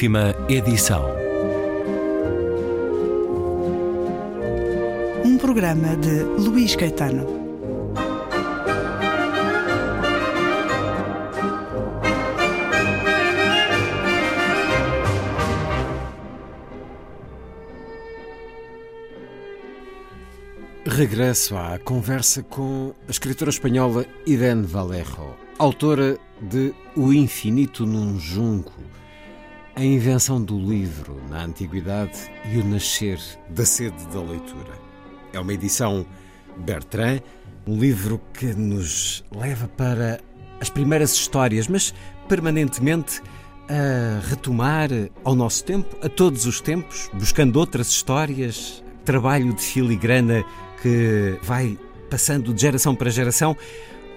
Última edição. Um programa de Luís Caetano. Regresso à conversa com a escritora espanhola Irene Vallejo, autora de O Infinito num Junco, a invenção do livro na Antiguidade e o nascer da sede da leitura. É uma edição Bertrand, um livro que nos leva para as primeiras histórias, mas permanentemente a retomar ao nosso tempo, a todos os tempos, buscando outras histórias, trabalho de filigrana que vai passando de geração para geração.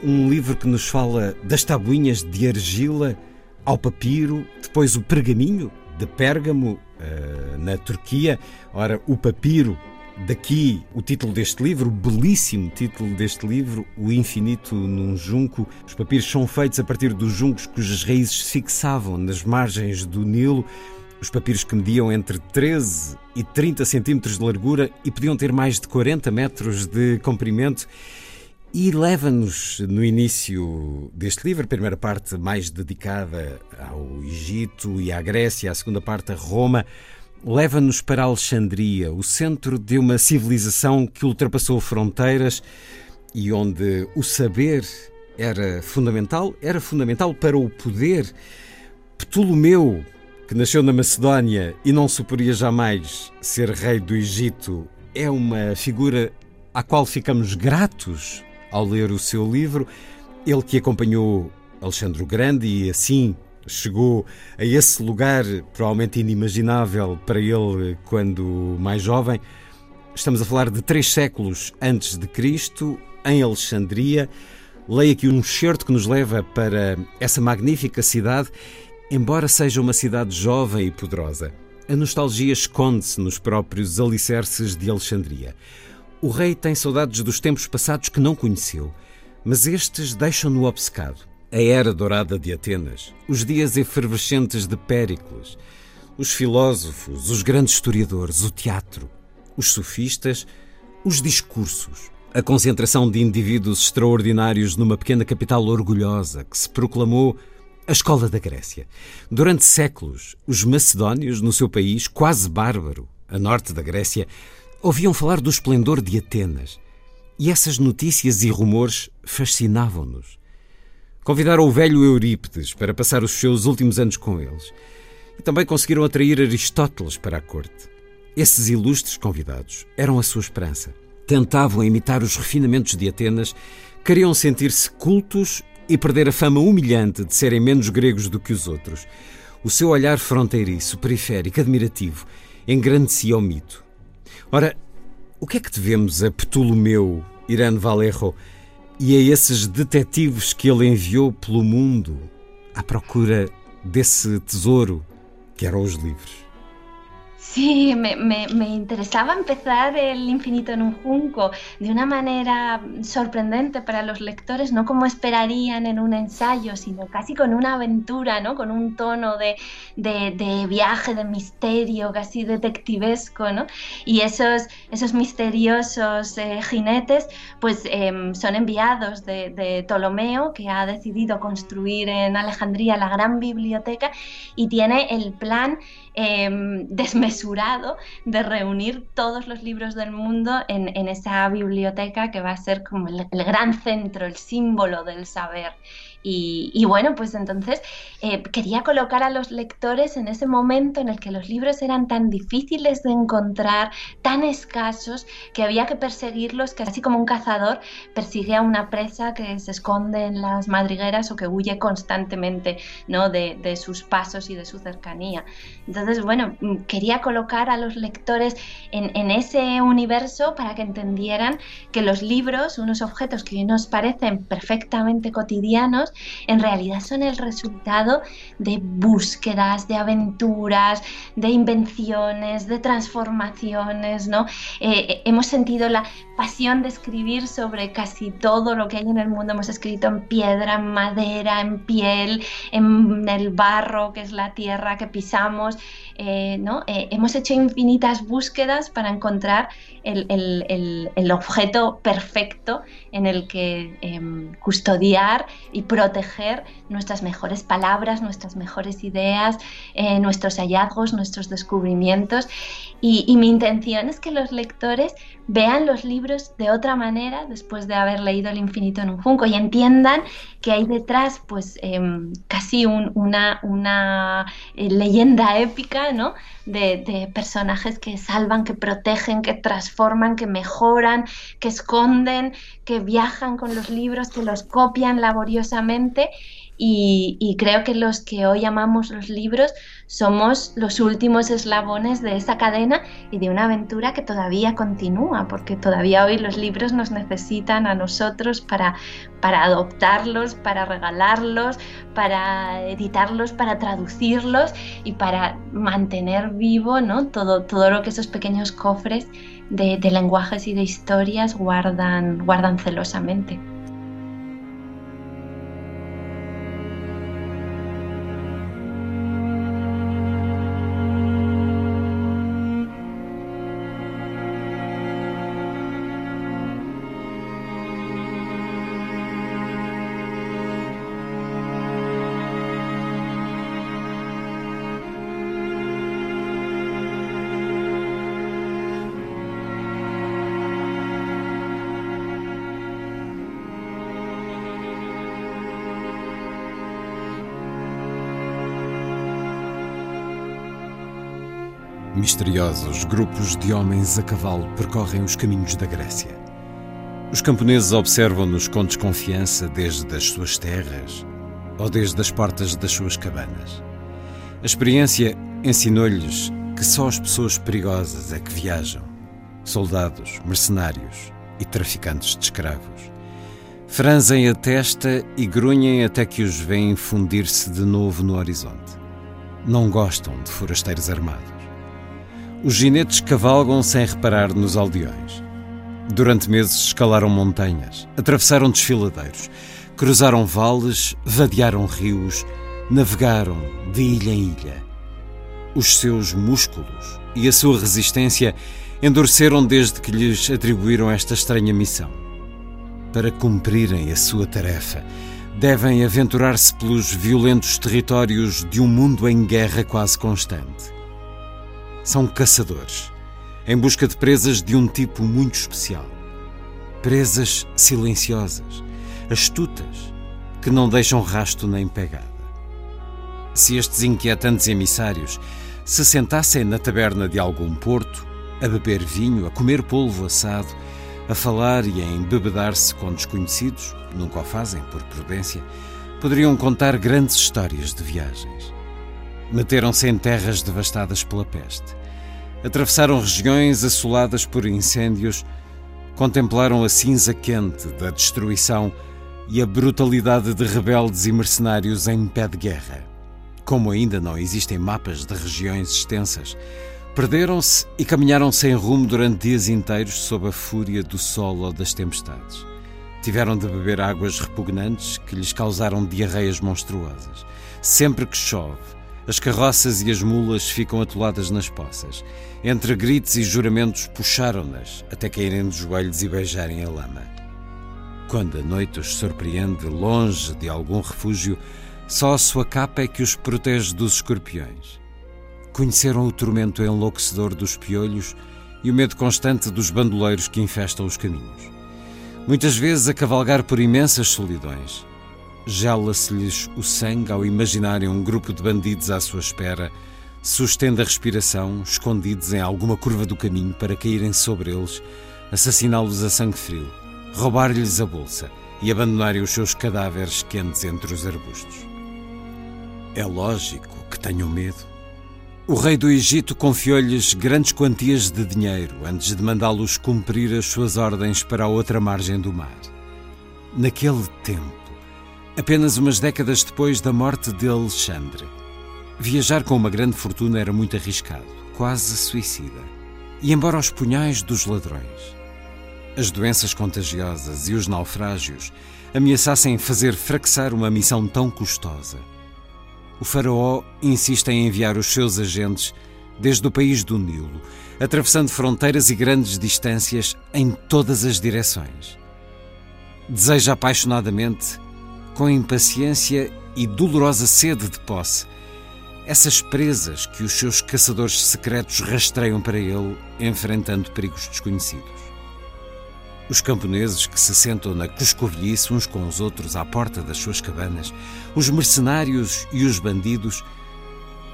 Um livro que nos fala das tabuinhas de argila ao papiro, depois o pergaminho de Pérgamo, uh, na Turquia. Ora, o papiro, daqui o título deste livro, o belíssimo título deste livro, O Infinito num Junco. Os papiros são feitos a partir dos juncos cujas raízes se fixavam nas margens do Nilo. Os papiros que mediam entre 13 e 30 centímetros de largura e podiam ter mais de 40 metros de comprimento. E leva-nos no início deste livro, a primeira parte mais dedicada ao Egito e à Grécia, a segunda parte a Roma, leva-nos para Alexandria, o centro de uma civilização que ultrapassou fronteiras e onde o saber era fundamental, era fundamental para o poder. Ptolomeu que nasceu na Macedónia e não suporia jamais ser rei do Egito, é uma figura à qual ficamos gratos ao ler o seu livro. Ele que acompanhou Alexandre o Grande e assim chegou a esse lugar provavelmente inimaginável para ele quando mais jovem. Estamos a falar de três séculos antes de Cristo, em Alexandria. Leia aqui um excerto que nos leva para essa magnífica cidade Embora seja uma cidade jovem e poderosa, a nostalgia esconde-se nos próprios alicerces de Alexandria. O rei tem saudades dos tempos passados que não conheceu, mas estes deixam-no obcecado. A era dourada de Atenas, os dias efervescentes de Péricles, os filósofos, os grandes historiadores, o teatro, os sofistas, os discursos, a concentração de indivíduos extraordinários numa pequena capital orgulhosa que se proclamou a escola da Grécia. Durante séculos, os macedónios, no seu país quase bárbaro, a norte da Grécia, ouviam falar do esplendor de Atenas. E essas notícias e rumores fascinavam-nos. Convidaram o velho Eurípides para passar os seus últimos anos com eles. E também conseguiram atrair Aristóteles para a corte. Esses ilustres convidados eram a sua esperança. Tentavam imitar os refinamentos de Atenas, queriam sentir-se cultos e perder a fama humilhante de serem menos gregos do que os outros. O seu olhar fronteiriço, periférico, admirativo, engrandecia o mito. Ora, o que é que devemos a Ptolomeu, Irã Valerro, e a esses detetives que ele enviou pelo mundo à procura desse tesouro que eram os livros? Sí, me, me, interesaba empezar el infinito en un junco de una manera sorprendente para los lectores, no como esperarían en un ensayo, sino casi con una aventura, ¿no? con un tono de, de, de viaje, de misterio, casi detectivesco. ¿no? Y esos, esos misteriosos eh, jinetes pues, eh, son enviados de, de Ptolomeo, que ha decidido construir en Alejandría la gran biblioteca y tiene el plan eh, desmesurado de reunir todos los libros del mundo en, esa biblioteca que va a ser como el gran centro, el símbolo del saber. Y, bueno, pues entonces eh, quería colocar a los lectores en ese momento en el que los libros eran tan difíciles de encontrar, tan escasos, que había que perseguirlos, que así como un cazador persigue a una presa que se esconde en las madrigueras o que huye constantemente ¿no? de, de sus pasos y de su cercanía. Entonces, bueno, quería colocar a los lectores en, en ese universo para que entendieran que los libros, unos objetos que nos parecen perfectamente cotidianos, en realidad son el resultado de búsquedas, de aventuras, de invenciones, de transformaciones, ¿no? Eh, hemos sentido la pasión de escribir sobre casi todo lo que hay en el mundo. Hemos escrito en piedra, en madera, en piel, en el barro, que es la tierra que pisamos. Eh. Eh, hemos hecho infinitas búsquedas para encontrar el, objeto perfecto en el que em, custodiar y proteger nuestras mejores palabras, nuestras mejores ideas, eh, nuestros hallazgos, nuestros descubrimientos. Y, mi intención es que los lectores vean los libros de otra manera después de haber leído El infinito en un junco y entiendan que hay detrás pues em, casi una, leyenda épica de, personajes que salvan, que protegen, que transforman, que mejoran, que esconden, que viajan con los libros, que los copian laboriosamente y, creo que los que hoy amamos los libros somos los últimos eslabones de esa cadena y de una aventura que todavía continúa, porque todavía hoy los libros nos necesitan a nosotros para, para adoptarlos, para regalarlos, para editarlos, para traducirlos y para mantener vivo ¿no? todo, todo lo que esos pequeños cofres de, de lenguajes y de historias guardan, guardan celosamente. Misteriosos grupos de homens a cavalo percorrem os caminhos da Grécia. Os camponeses observam-nos com desconfiança desde as suas terras ou desde as portas das suas cabanas. A experiência ensinou-lhes que só as pessoas perigosas é que viajam: soldados, mercenários e traficantes de escravos. Franzem a testa e grunhem até que os veem fundir-se de novo no horizonte. Não gostam de forasteiros armados. Os ginetes cavalgam sem reparar nos aldeões. Durante meses escalaram montanhas, atravessaram desfiladeiros, cruzaram vales, vadearam rios, navegaram de ilha em ilha. Os seus músculos e a sua resistência endureceram desde que lhes atribuíram esta estranha missão. Para cumprirem a sua tarefa, devem aventurar-se pelos violentos territórios de um mundo em guerra quase constante são caçadores, em busca de presas de um tipo muito especial. Presas silenciosas, astutas, que não deixam rasto nem pegada. Se estes inquietantes emissários se sentassem na taberna de algum porto, a beber vinho, a comer polvo assado, a falar e a embebedar-se com desconhecidos, nunca o fazem por prudência, poderiam contar grandes histórias de viagens. Meteram-se em terras devastadas pela peste. Atravessaram regiões assoladas por incêndios, contemplaram a cinza quente da destruição e a brutalidade de rebeldes e mercenários em pé de guerra. Como ainda não existem mapas de regiões extensas, perderam-se e caminharam sem rumo durante dias inteiros sob a fúria do sol ou das tempestades. Tiveram de beber águas repugnantes que lhes causaram diarreias monstruosas. Sempre que chove, as carroças e as mulas ficam atoladas nas poças. Entre gritos e juramentos, puxaram-nas até caírem de joelhos e beijarem a lama. Quando a noite os surpreende longe de algum refúgio, só a sua capa é que os protege dos escorpiões. Conheceram o tormento enlouquecedor dos piolhos e o medo constante dos bandoleiros que infestam os caminhos. Muitas vezes a cavalgar por imensas solidões, Gela-se-lhes o sangue ao imaginarem um grupo de bandidos à sua espera, sustendo a respiração, escondidos em alguma curva do caminho para caírem sobre eles, assassiná-los a sangue frio, roubar-lhes a bolsa e abandonarem os seus cadáveres quentes entre os arbustos. É lógico que tenham medo. O rei do Egito confiou-lhes grandes quantias de dinheiro antes de mandá-los cumprir as suas ordens para a outra margem do mar. Naquele tempo, apenas umas décadas depois da morte de Alexandre. Viajar com uma grande fortuna era muito arriscado, quase suicida. E embora os punhais dos ladrões, as doenças contagiosas e os naufrágios ameaçassem fazer fracassar uma missão tão custosa, o Faraó insiste em enviar os seus agentes desde o país do Nilo, atravessando fronteiras e grandes distâncias em todas as direções. Deseja apaixonadamente, com impaciência e dolorosa sede de posse, essas presas que os seus caçadores secretos rastreiam para ele, enfrentando perigos desconhecidos. Os camponeses que se sentam na coscovilhice uns com os outros à porta das suas cabanas, os mercenários e os bandidos,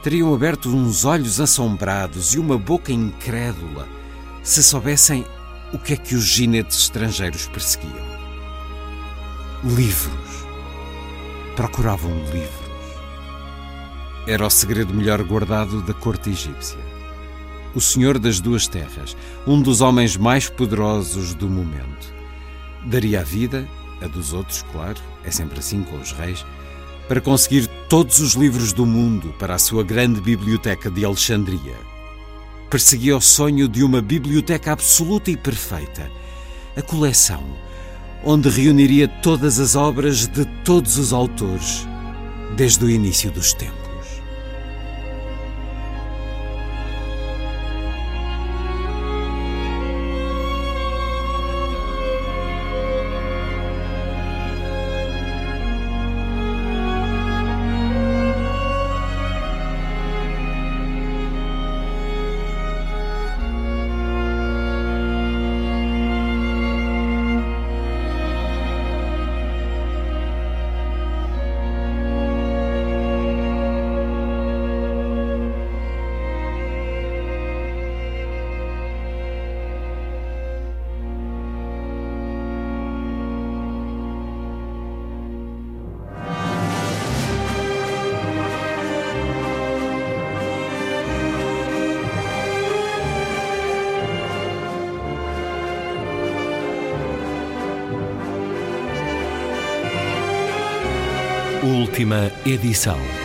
teriam aberto uns olhos assombrados e uma boca incrédula se soubessem o que é que os ginetes estrangeiros perseguiam. Livros. Procuravam livros era o segredo melhor guardado da corte egípcia. O Senhor das Duas Terras, um dos homens mais poderosos do momento. Daria a vida, a dos outros, claro, é sempre assim com os reis, para conseguir todos os livros do mundo para a sua grande biblioteca de Alexandria. Perseguia o sonho de uma biblioteca absoluta e perfeita, a coleção, onde reuniria todas as obras de todos os autores, desde o início dos tempos. Última edição.